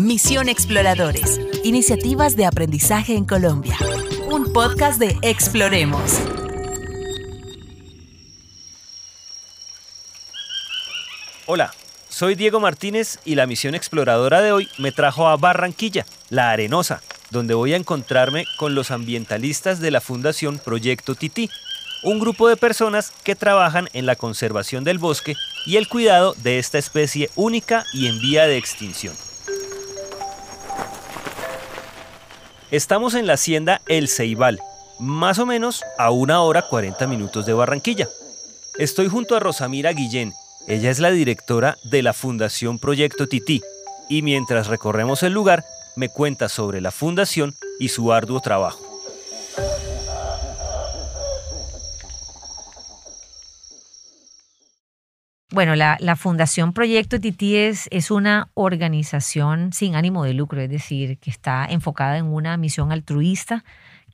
Misión Exploradores. Iniciativas de aprendizaje en Colombia. Un podcast de Exploremos. Hola, soy Diego Martínez y la misión exploradora de hoy me trajo a Barranquilla, La Arenosa, donde voy a encontrarme con los ambientalistas de la Fundación Proyecto Tití, un grupo de personas que trabajan en la conservación del bosque y el cuidado de esta especie única y en vía de extinción. Estamos en la hacienda El Ceibal, más o menos a una hora 40 minutos de Barranquilla. Estoy junto a Rosamira Guillén, ella es la directora de la Fundación Proyecto Tití, y mientras recorremos el lugar, me cuenta sobre la fundación y su arduo trabajo. Bueno, la, Fundación Proyecto Tití es, es, una organización sin ánimo de lucro, es decir, que está enfocada en una misión altruista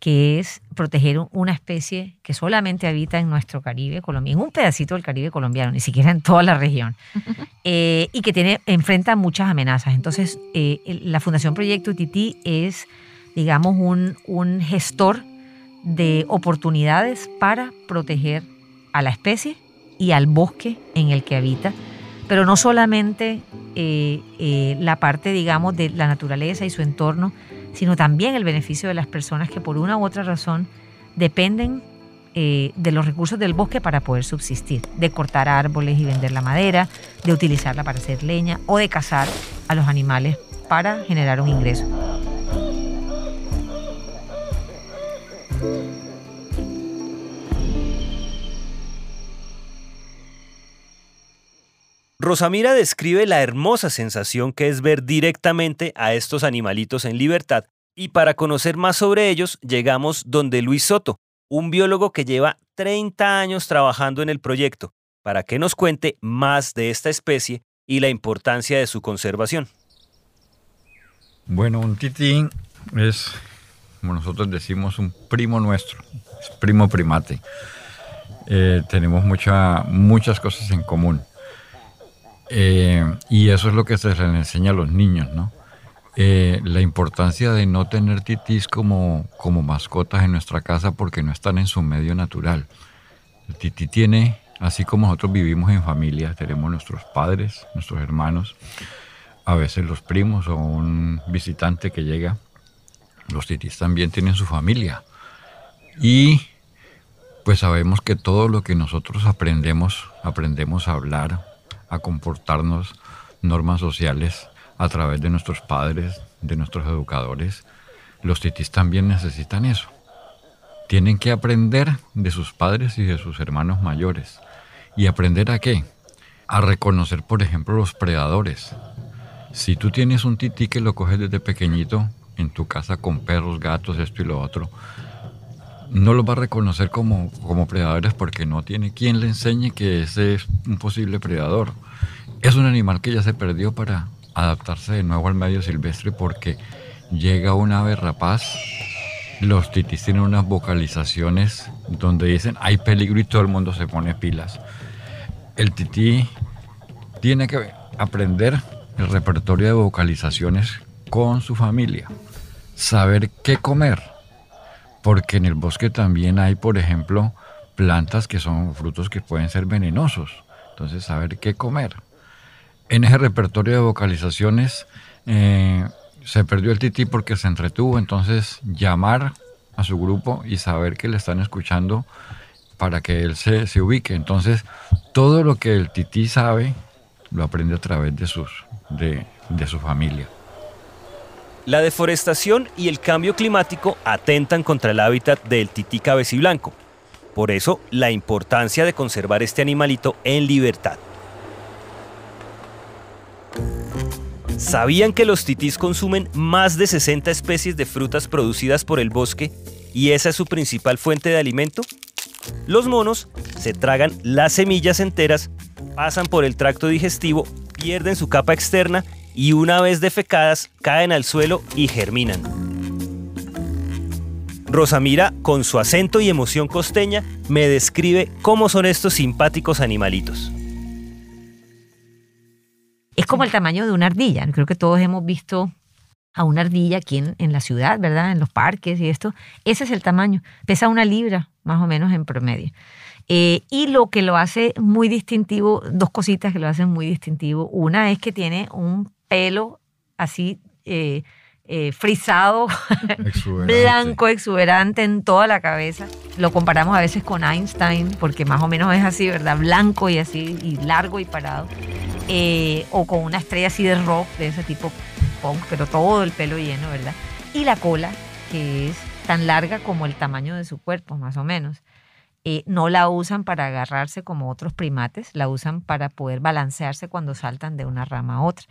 que es proteger una especie que solamente habita en nuestro Caribe colombiano, en un pedacito del Caribe colombiano, ni siquiera en toda la región, eh, y que tiene, enfrenta muchas amenazas. Entonces, eh, la Fundación Proyecto Tití es, digamos, un, un gestor de oportunidades para proteger a la especie y al bosque en el que habita, pero no solamente eh, eh, la parte, digamos, de la naturaleza y su entorno, sino también el beneficio de las personas que por una u otra razón dependen eh, de los recursos del bosque para poder subsistir, de cortar árboles y vender la madera, de utilizarla para hacer leña o de cazar a los animales para generar un ingreso. Rosamira describe la hermosa sensación que es ver directamente a estos animalitos en libertad y para conocer más sobre ellos llegamos donde Luis Soto, un biólogo que lleva 30 años trabajando en el proyecto, para que nos cuente más de esta especie y la importancia de su conservación. Bueno, un titín es, como nosotros decimos, un primo nuestro, es primo primate. Eh, tenemos muchas cosas en común. Eh, y eso es lo que se les enseña a los niños, ¿no? Eh, la importancia de no tener titís como, como mascotas en nuestra casa porque no están en su medio natural. El tití tiene, así como nosotros vivimos en familia, tenemos nuestros padres, nuestros hermanos, a veces los primos o un visitante que llega, los titís también tienen su familia. Y pues sabemos que todo lo que nosotros aprendemos, aprendemos a hablar, a comportarnos normas sociales a través de nuestros padres, de nuestros educadores. Los titis también necesitan eso. Tienen que aprender de sus padres y de sus hermanos mayores. ¿Y aprender a qué? A reconocer, por ejemplo, los predadores. Si tú tienes un tití que lo coges desde pequeñito en tu casa con perros, gatos, esto y lo otro, no lo va a reconocer como, como predadores porque no tiene quien le enseñe que ese es un posible predador. Es un animal que ya se perdió para adaptarse de nuevo al medio silvestre porque llega un ave rapaz. Los titis tienen unas vocalizaciones donde dicen hay peligro y todo el mundo se pone pilas. El tití tiene que aprender el repertorio de vocalizaciones con su familia, saber qué comer porque en el bosque también hay, por ejemplo, plantas que son frutos que pueden ser venenosos. Entonces, saber qué comer. En ese repertorio de vocalizaciones eh, se perdió el tití porque se entretuvo, entonces llamar a su grupo y saber que le están escuchando para que él se, se ubique. Entonces, todo lo que el tití sabe lo aprende a través de, sus, de, de su familia. La deforestación y el cambio climático atentan contra el hábitat del tití cabeciblanco. Por eso, la importancia de conservar este animalito en libertad. ¿Sabían que los titís consumen más de 60 especies de frutas producidas por el bosque y esa es su principal fuente de alimento? Los monos se tragan las semillas enteras, pasan por el tracto digestivo, pierden su capa externa y una vez defecadas caen al suelo y germinan. Rosamira, con su acento y emoción costeña, me describe cómo son estos simpáticos animalitos. Es como el tamaño de una ardilla. Creo que todos hemos visto a una ardilla aquí en, en, la ciudad, ¿verdad? En los parques y esto. Ese es el tamaño. Pesa una libra, más o menos en promedio. Eh, y lo que lo hace muy distintivo, dos cositas que lo hacen muy distintivo. Una es que tiene un pelo así eh, eh, frisado, blanco, exuberante en toda la cabeza. Lo comparamos a veces con Einstein, porque más o menos es así, ¿verdad? Blanco y así, y largo y parado. o con una estrella así de rock, de ese tipo punk, pero todo el pelo lleno, ¿verdad? Y la cola, que es tan larga como el tamaño de su cuerpo, más o menos. Eh, no la usan para agarrarse como otros primates, la usan para poder balancearse cuando saltan de una rama a otra.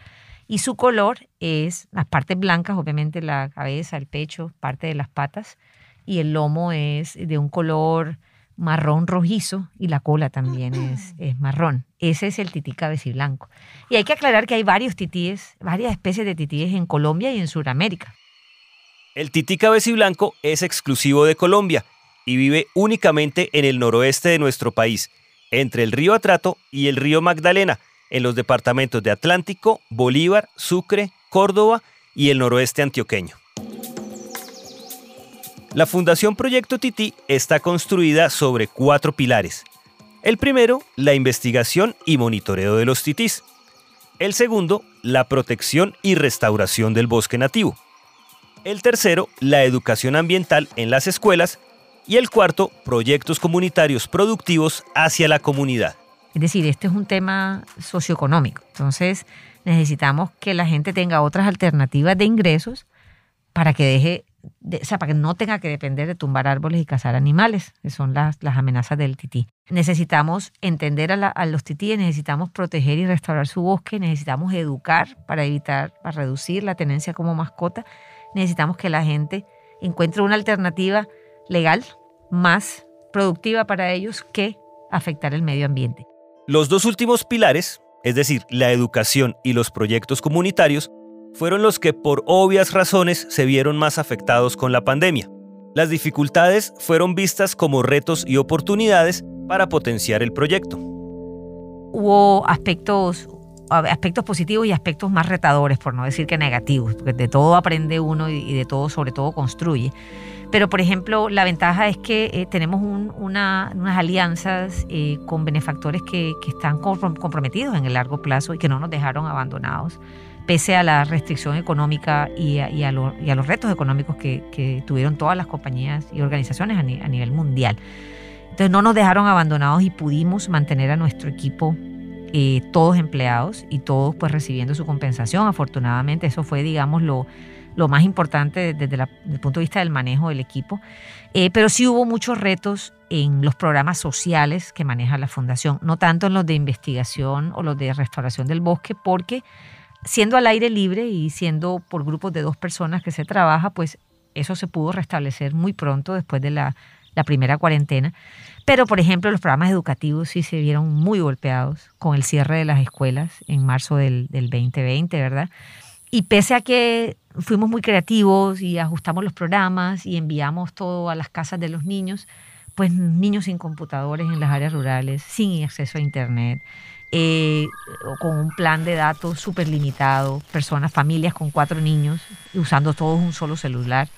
Y su color es las partes blancas, obviamente la cabeza, el pecho, parte de las patas, y el lomo es de un color marrón rojizo y la cola también es, es marrón. Ese es el tití cabeciblanco. Y hay que aclarar que hay varios titíes, varias especies de titíes en Colombia y en Sudamérica. El tití cabeciblanco es exclusivo de Colombia y vive únicamente en el noroeste de nuestro país, entre el río Atrato y el río Magdalena, en los departamentos de Atlántico, Bolívar, Sucre, Córdoba y el noroeste antioqueño. La Fundación Proyecto Tití está construida sobre cuatro pilares. El primero, la investigación y monitoreo de los titís. El segundo, la protección y restauración del bosque nativo. El tercero, la educación ambiental en las escuelas y el cuarto, proyectos comunitarios productivos hacia la comunidad. Es decir, este es un tema socioeconómico. Entonces, necesitamos que la gente tenga otras alternativas de ingresos para que deje, o sea, para que no tenga que depender de tumbar árboles y cazar animales, que son las, las amenazas del tití. Necesitamos entender a, a los titíes, necesitamos proteger y restaurar su bosque, necesitamos educar para evitar, para reducir la tenencia como mascota, necesitamos que la gente encuentre una alternativa legal más productiva para ellos que afectar el medio ambiente. Los dos últimos pilares, es decir, la educación y los proyectos comunitarios, fueron los que por obvias razones se vieron más afectados con la pandemia. Las dificultades fueron vistas como retos y oportunidades para potenciar el proyecto. Hubo aspectos, aspectos positivos y aspectos más retadores, por no decir que negativos, porque de todo aprende uno y de todo sobre todo construye. Pero, por ejemplo, la ventaja es que eh, tenemos unas alianzas eh, con benefactores que, están comprometidos en el largo plazo y que no nos dejaron abandonados, pese a la restricción económica y a, los retos económicos que, tuvieron todas las compañías y organizaciones a, nivel mundial. Entonces, no nos dejaron abandonados y pudimos mantener a nuestro equipo eh, todos empleados y todos pues recibiendo su compensación. Afortunadamente, eso fue, digamos, lo lo más importante desde, el punto de vista del manejo del equipo. Eh, pero sí hubo muchos retos en los programas sociales que maneja la fundación, no tanto en los de investigación o los de restauración del bosque, porque siendo al aire libre y siendo por grupos de dos personas que se trabaja, pues eso se pudo restablecer muy pronto después de la, primera cuarentena. Pero, por ejemplo, los programas educativos sí se vieron muy golpeados con el cierre de las escuelas en marzo del, del 2020, ¿verdad? Y pese a que fuimos muy creativos y ajustamos los programas y enviamos todo a las casas de los niños, pues niños sin computadores en las áreas rurales, sin acceso a Internet, eh, con un plan de datos súper limitado, personas, familias con cuatro niños, usando todos un solo celular.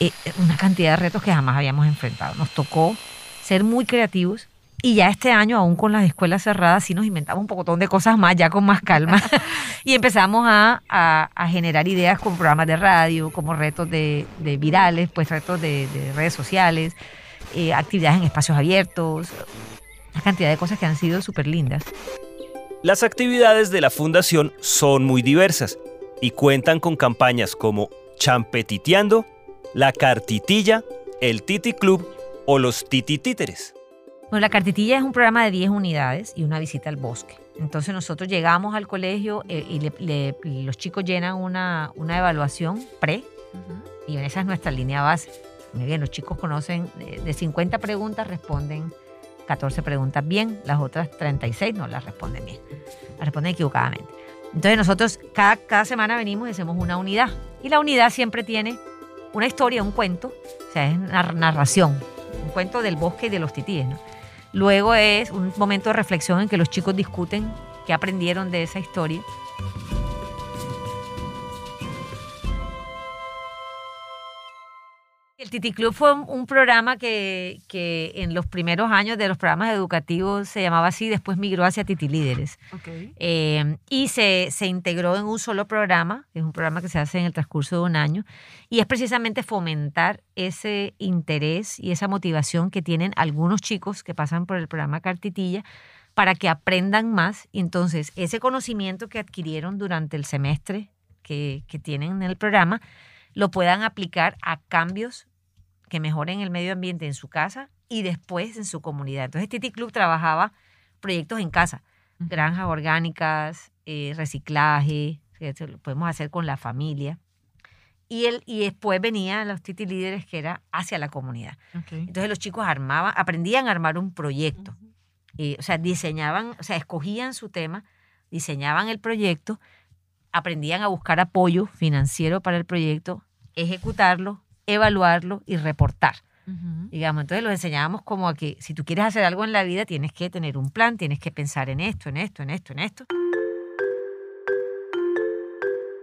Eh, una cantidad de retos que jamás habíamos enfrentado. Nos tocó ser muy creativos y ya este año, aún con las escuelas cerradas, sí nos inventamos un pocotón de cosas más, ya con más calma. y empezamos a, generar ideas con programas de radio, como retos de, virales, pues retos de, redes sociales, eh, actividades en espacios abiertos, una cantidad de cosas que han sido súper lindas. Las actividades de la Fundación son muy diversas y cuentan con campañas como Champetiteando, La Cartitilla, el Titi Club o los Titi Títeres. Bueno, la cartitilla es un programa de 10 unidades y una visita al bosque. Entonces nosotros llegamos al colegio eh, y los chicos llenan una, una evaluación pre y esa es nuestra línea base. Muy bien, los chicos conocen, de 50 preguntas responden 14 preguntas bien, las otras 36 no las responden bien, las responden equivocadamente. Entonces nosotros cada, cada semana venimos y hacemos una unidad y la unidad siempre tiene una historia, un cuento, o sea, es narración, un cuento del bosque y de los titíes, ¿no? Luego es un momento de reflexión en que los chicos discuten qué aprendieron de esa historia. El Titi Club fue un programa que, que, en los primeros años de los programas educativos se llamaba así, después migró hacia Titi Líderes. Eh, y se, se, integró en un solo programa, es un programa que se hace en el transcurso de un año, y es precisamente fomentar ese interés y esa motivación que tienen algunos chicos que pasan por el programa Cartitilla para que aprendan más. Entonces, ese conocimiento que adquirieron durante el semestre que, que tienen en el programa, lo puedan aplicar a cambios que mejoren el medio ambiente en su casa y después en su comunidad. Entonces, Titi Club trabajaba proyectos en casa, granjas orgánicas, eh, reciclaje, lo podemos hacer con la familia. Y, él, y después venían los Titi líderes que era hacia la comunidad. Entonces los chicos armaban, aprendían a armar un proyecto. Eh, o sea, diseñaban, o sea, escogían su tema, diseñaban el proyecto, aprendían a buscar apoyo financiero para el proyecto, ejecutarlo, evaluarlo y reportar. Digamos, entonces los enseñábamos como a que si tú quieres hacer algo en la vida, tienes que tener un plan, tienes que pensar en esto, en esto, en esto, en esto.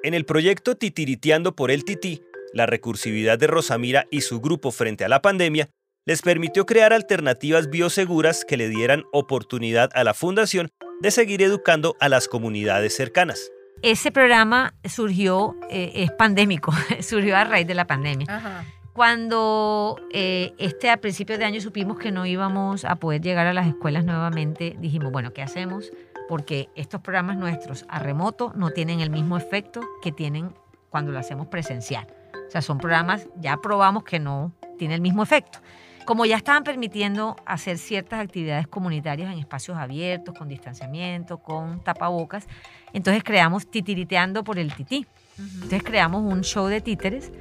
En el proyecto Titiriteando por el Tití, la recursividad de Rosamira y su grupo frente a la pandemia les permitió crear alternativas bioseguras que le dieran oportunidad a la fundación de seguir educando a las comunidades cercanas ese programa surgió, eh, es pandémico, surgió a raíz de la pandemia. Cuando eh, este a principios de año supimos que no íbamos a poder llegar a las escuelas nuevamente, dijimos, bueno, ¿qué hacemos? Porque estos programas nuestros a remoto no tienen el mismo efecto que tienen cuando lo hacemos presencial. O sea, son programas, ya probamos que no tiene el mismo efecto. Como ya estaban permitiendo hacer ciertas actividades comunitarias en espacios abiertos, con distanciamiento, con tapabocas, entonces creamos Titiriteando por el Tití. Entonces creamos un show de títeres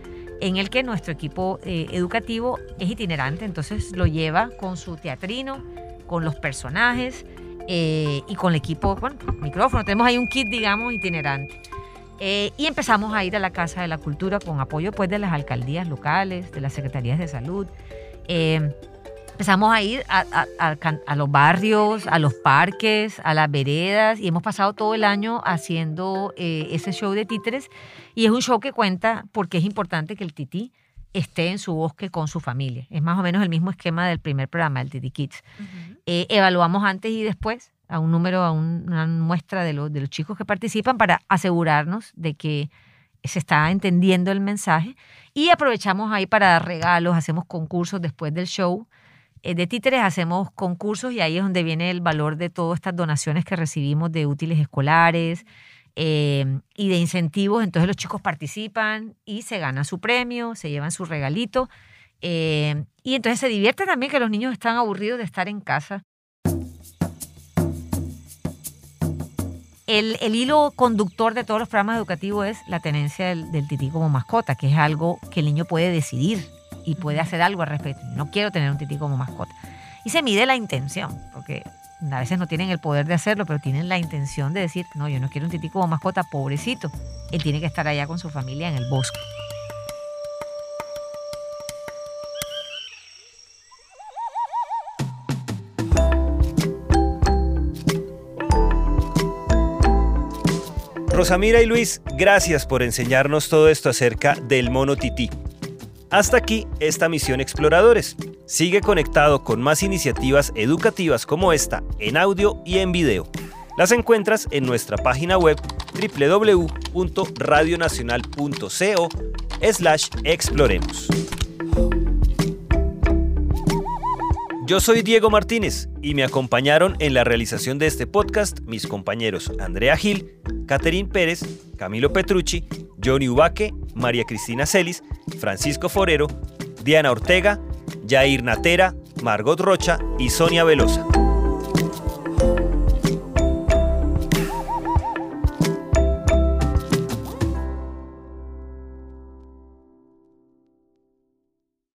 en el que nuestro equipo eh, educativo es itinerante, entonces lo lleva con su teatrino, con los personajes eh, y con el equipo, bueno, micrófono. Tenemos ahí un kit, digamos, itinerante. Eh, y empezamos a ir a la Casa de la Cultura con apoyo pues, de las alcaldías locales, de las secretarías de salud. Eh, empezamos a ir a, los barrios, a los parques, a las veredas y hemos pasado todo el año haciendo eh, ese show de títeres y es un show que cuenta porque es importante que el tití esté en su bosque con su familia. Es más o menos el mismo esquema del primer programa, el Titi Kids. Eh, evaluamos antes y después a un número, a una muestra de, de los chicos que participan para asegurarnos de que se está entendiendo el mensaje y aprovechamos ahí para dar regalos, hacemos concursos después del show. Eh, de títeres hacemos concursos y ahí es donde viene el valor de todas estas donaciones que recibimos de útiles escolares eh, y de incentivos. Entonces los chicos participan y se ganan su premio, se llevan su regalito. Eh, y entonces se divierte también que los niños están aburridos de estar en casa El, hilo conductor de todos los programas educativos es la tenencia del, tití como mascota, que es algo que el niño puede decidir y puede hacer algo al respecto. No quiero tener un tití como mascota. Y se mide la intención, porque a veces no tienen el poder de hacerlo, pero tienen la intención de decir, no, yo no quiero un tití como mascota, pobrecito. Él tiene que estar allá con su familia en el bosque. Rosamira y Luis, gracias por enseñarnos todo esto acerca del mono tití. Hasta aquí esta misión Exploradores. Sigue conectado con más iniciativas educativas como esta en audio y en video. Las encuentras en nuestra página web www.radionacional.co slash exploremos. Yo soy Diego Martínez y me acompañaron en la realización de este podcast mis compañeros Andrea Gil, Catherine Pérez, Camilo Petrucci, Johnny Ubaque, María Cristina Celis, Francisco Forero, Diana Ortega, Jair Natera, Margot Rocha y Sonia Velosa.